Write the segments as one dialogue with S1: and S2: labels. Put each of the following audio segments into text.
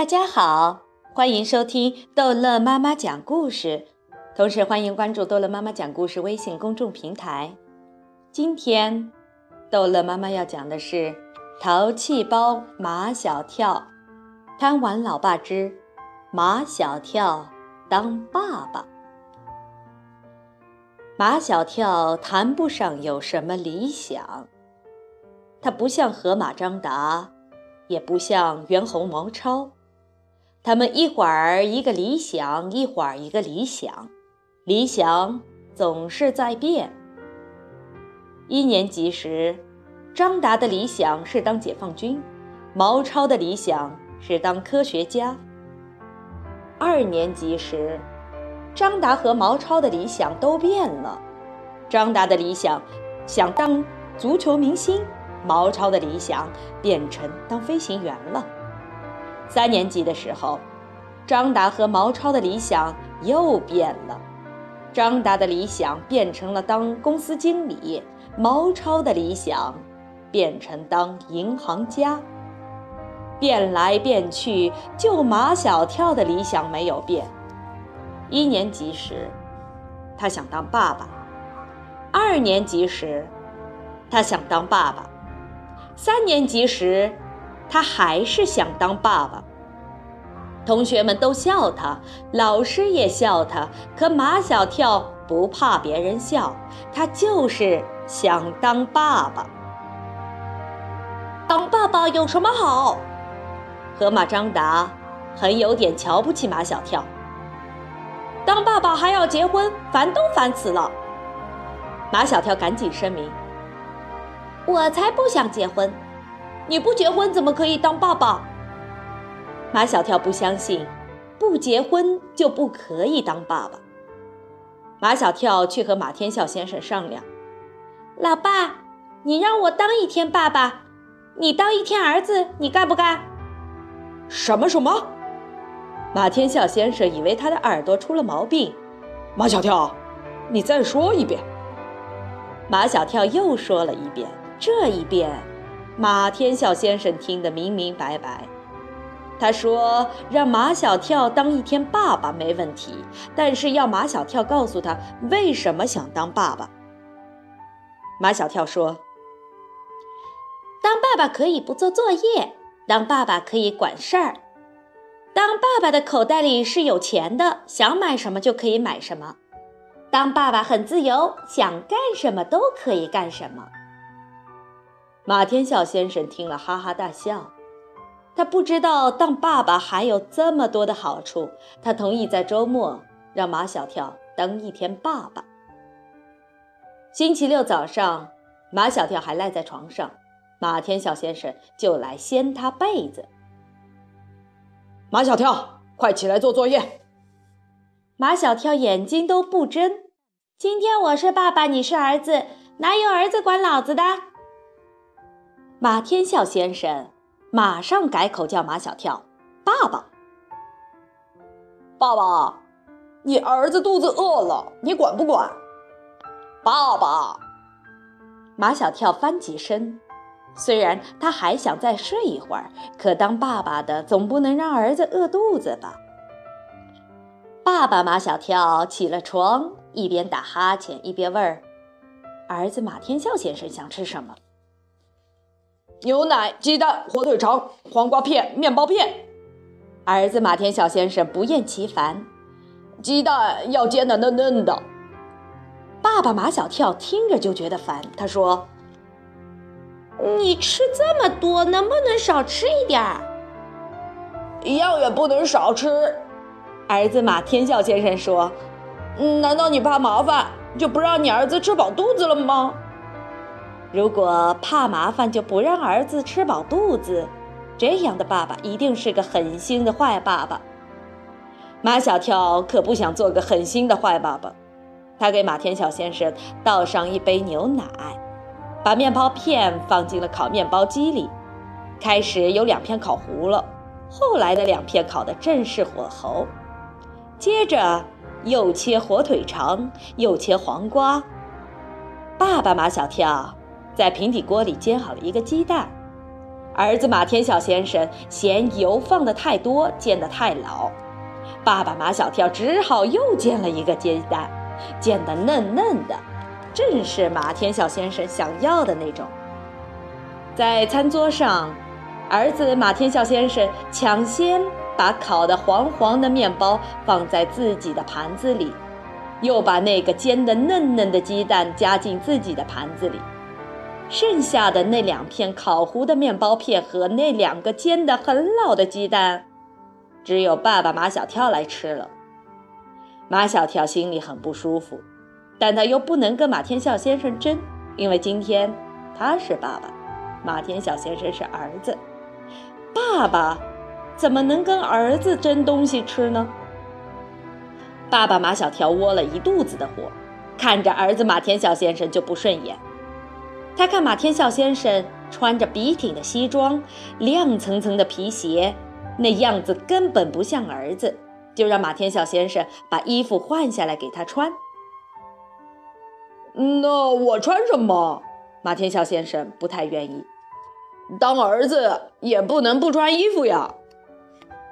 S1: 大家好，欢迎收听逗乐妈妈讲故事，同时欢迎关注逗乐妈妈讲故事微信公众平台。今天，逗乐妈妈要讲的是《淘气包马小跳》，贪玩老爸之马小跳当爸爸。马小跳谈不上有什么理想，他不像河马张达，也不像猿猴毛超。他们一会儿一个理想，一会儿一个理想，理想总是在变。一年级时，张达的理想是当解放军，毛超的理想是当科学家。二年级时，张达和毛超的理想都变了，张达的理想想当足球明星，毛超的理想变成当飞行员了。三年级的时候，张达和毛超的理想又变了。张达的理想变成了当公司经理，毛超的理想变成当银行家。变来变去，就马小跳的理想没有变。一年级时，他想当爸爸；二年级时，他想当爸爸；三年级时，他还是想当爸爸，同学们都笑他，老师也笑他。可马小跳不怕别人笑，他就是想当爸爸。当爸爸有什么好？河马张达很有点瞧不起马小跳。当爸爸还要结婚，烦都烦死了。马小跳赶紧声明：“我才不想结婚。”你不结婚怎么可以当爸爸？马小跳不相信，不结婚就不可以当爸爸。马小跳去和马天笑先生商量：“老爸，你让我当一天爸爸，你当一天儿子，你干不干？”
S2: 什么什么？
S1: 马天笑先生以为他的耳朵出了毛病。
S2: 马小跳，你再说一遍。
S1: 马小跳又说了一遍，这一遍。马天笑先生听得明明白白，他说：“让马小跳当一天爸爸没问题，但是要马小跳告诉他为什么想当爸爸。”马小跳说：“当爸爸可以不做作业，当爸爸可以管事儿，当爸爸的口袋里是有钱的，想买什么就可以买什么，当爸爸很自由，想干什么都可以干什么。”马天笑先生听了，哈哈大笑。他不知道当爸爸还有这么多的好处。他同意在周末让马小跳当一天爸爸。星期六早上，马小跳还赖在床上，马天笑先生就来掀他被子。
S2: 马小跳，快起来做作业。
S1: 马小跳眼睛都不睁。今天我是爸爸，你是儿子，哪有儿子管老子的？马天笑先生马上改口叫马小跳爸爸。
S2: 爸爸，你儿子肚子饿了，你管不管？爸爸，
S1: 马小跳翻几身，虽然他还想再睡一会儿，可当爸爸的总不能让儿子饿肚子吧？爸爸马小跳起了床，一边打哈欠一边问：“儿子马天笑先生想吃什么？”
S2: 牛奶、鸡蛋、火腿肠、黄瓜片、面包片。
S1: 儿子马天笑先生不厌其烦。
S2: 鸡蛋要煎的嫩嫩的。
S1: 爸爸马小跳听着就觉得烦，他说：“你吃这么多，能不能少吃一点儿？
S2: 一样也不能少吃。”
S1: 儿子马天笑先生说：“
S2: 难道你怕麻烦，就不让你儿子吃饱肚子了吗？”
S1: 如果怕麻烦就不让儿子吃饱肚子，这样的爸爸一定是个狠心的坏爸爸。马小跳可不想做个狠心的坏爸爸，他给马天笑先生倒上一杯牛奶，把面包片放进了烤面包机里。开始有两片烤糊了，后来的两片烤得正是火候。接着又切火腿肠，又切黄瓜。爸爸马小跳。在平底锅里煎好了一个鸡蛋，儿子马天笑先生嫌油放的太多，煎的太老。爸爸马小跳只好又煎了一个鸡蛋，煎的嫩嫩的，正是马天笑先生想要的那种。在餐桌上，儿子马天笑先生抢先把烤得黄黄的面包放在自己的盘子里，又把那个煎得嫩嫩的鸡蛋夹进自己的盘子里，剩下的那两片烤糊的面包片和那两个煎得很老的鸡蛋。只有爸爸马小跳来吃了，马小跳心里很不舒服，但他又不能跟马天笑先生争，因为今天他是爸爸，马天笑先生是儿子。爸爸怎么能跟儿子争东西吃呢？爸爸马小跳窝了一肚子的火，看着儿子马天笑先生就不顺眼。他看马天笑先生穿着笔挺的西装，亮层层的皮鞋。那样子根本不像儿子，就让马天笑先生把衣服换下来给他穿。
S2: 那我穿什么？
S1: 马天笑先生不太愿意。
S2: 当儿子也不能不穿衣服呀。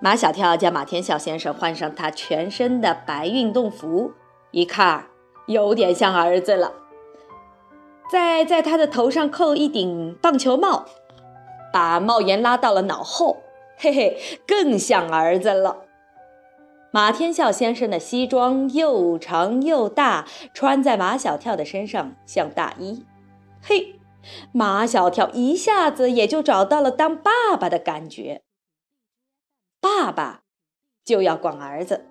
S1: 马小跳叫马天笑先生换上他全身的白运动服，一看有点像儿子了。再在他的头上扣一顶棒球帽，把帽檐拉到了脑后。嘿嘿，更像儿子了。马天笑先生的西装又长又大，穿在马小跳的身上像大衣。嘿，马小跳一下子也就找到了当爸爸的感觉。爸爸就要管儿子。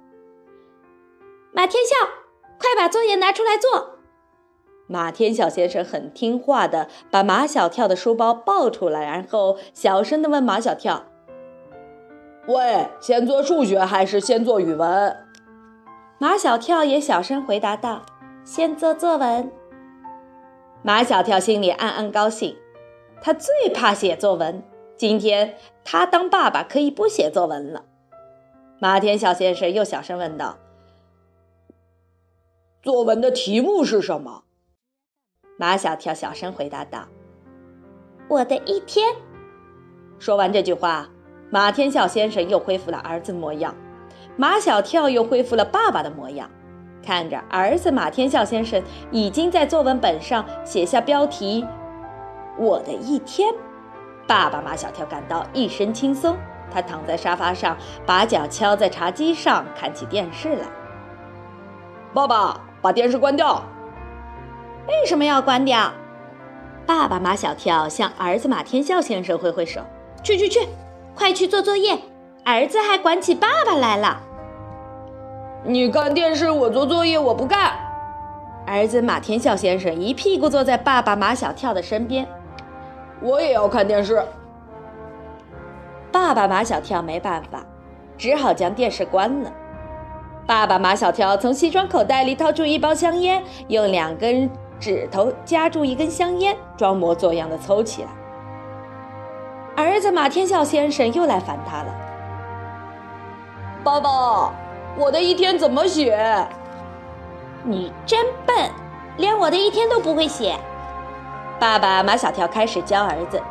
S1: 马天笑，快把作业拿出来做。马天晓先生很听话的把马小跳的书包抱出来，然后小声的问马小跳。
S2: 喂，先做数学还是先做语文？
S1: 马小跳也小声回答道：“先做作文。”马小跳心里暗暗高兴，他最怕写作文。今天他当爸爸可以不写作文了。马天晓先生又小声问道：“
S2: 作文的题目是什么？”
S1: 马小跳小声回答道：“我的一天。”说完这句话。马天笑先生又恢复了儿子模样，马小跳又恢复了爸爸的模样。看着儿子马天笑先生已经在作文本上写下标题“我的一天”，爸爸马小跳感到一身轻松。他躺在沙发上，把脚敲在茶几上，看起电视来。
S2: 爸爸，把电视关掉。
S1: 为什么要关掉？爸爸马小跳向儿子马天笑先生挥挥手：“去去去。”快去做作业！儿子还管起爸爸来了。
S2: 你看电视，我做作业，我不干。
S1: 儿子马天笑先生一屁股坐在爸爸马小跳的身边。
S2: 我也要看电视。
S1: 爸爸马小跳没办法，只好将电视关了。爸爸马小跳从西装口袋里掏出一包香烟，用两根指头夹住一根香烟，装模作样的抽起来。儿子马天笑先生又来烦他了。
S2: 爸爸，我的一天怎么写？
S1: 你真笨，连我的一天都不会写。爸爸马小跳开始教儿子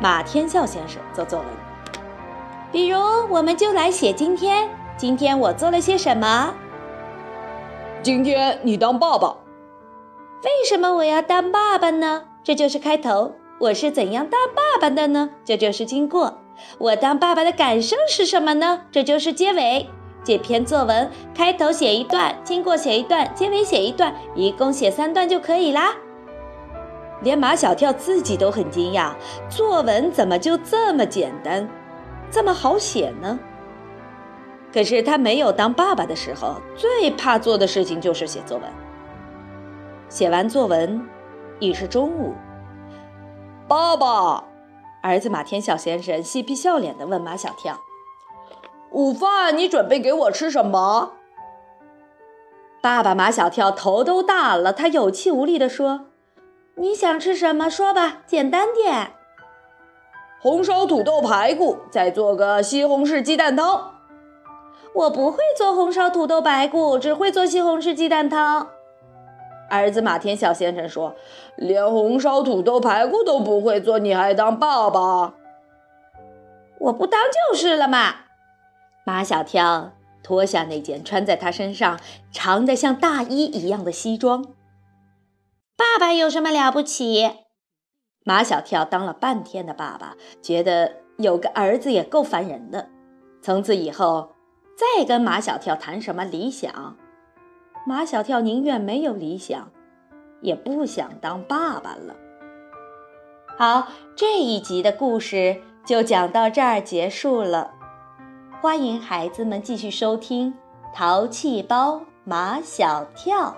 S1: 马天笑先生做作文。比如，我们就来写今天。今天我做了些什么？
S2: 今天你当爸爸。
S1: 为什么我要当爸爸呢？这就是开头。我是怎样当爸爸的呢？这就是经过。我当爸爸的感受是什么呢？这就是结尾。这篇作文开头写一段，经过写一段，结尾写一段，一共写三段就可以啦。连马小跳自己都很惊讶，作文怎么就这么简单，这么好写呢？可是他没有当爸爸的时候，最怕做的事情就是写作文。写完作文，已是中午。
S2: 爸爸，
S1: 儿子马天笑先生嬉皮笑脸地问马小跳：“
S2: 午饭你准备给我吃什么？”
S1: 爸爸马小跳头都大了，他有气无力地说：“你想吃什么？说吧，简单点。
S2: 红烧土豆排骨，再做个西红柿鸡蛋汤。”
S1: 我不会做红烧土豆排骨，只会做西红柿鸡蛋汤。儿子马天笑先生说：“
S2: 连红烧土豆排骨都不会做，你还当爸爸？”我不当就是了嘛。
S1: 马小跳脱下那件穿在他身上长得像大衣一样的西装。
S2: 爸爸有什么了不起？
S1: 马小跳当了半天的爸爸，觉得有个儿子也够烦人的。从此以后，再跟马小跳谈什么理想，马小跳宁愿没有理想，也不想当爸爸了。好，这一集的故事就讲到这儿结束了。欢迎孩子们继续收听《淘气包马小跳》。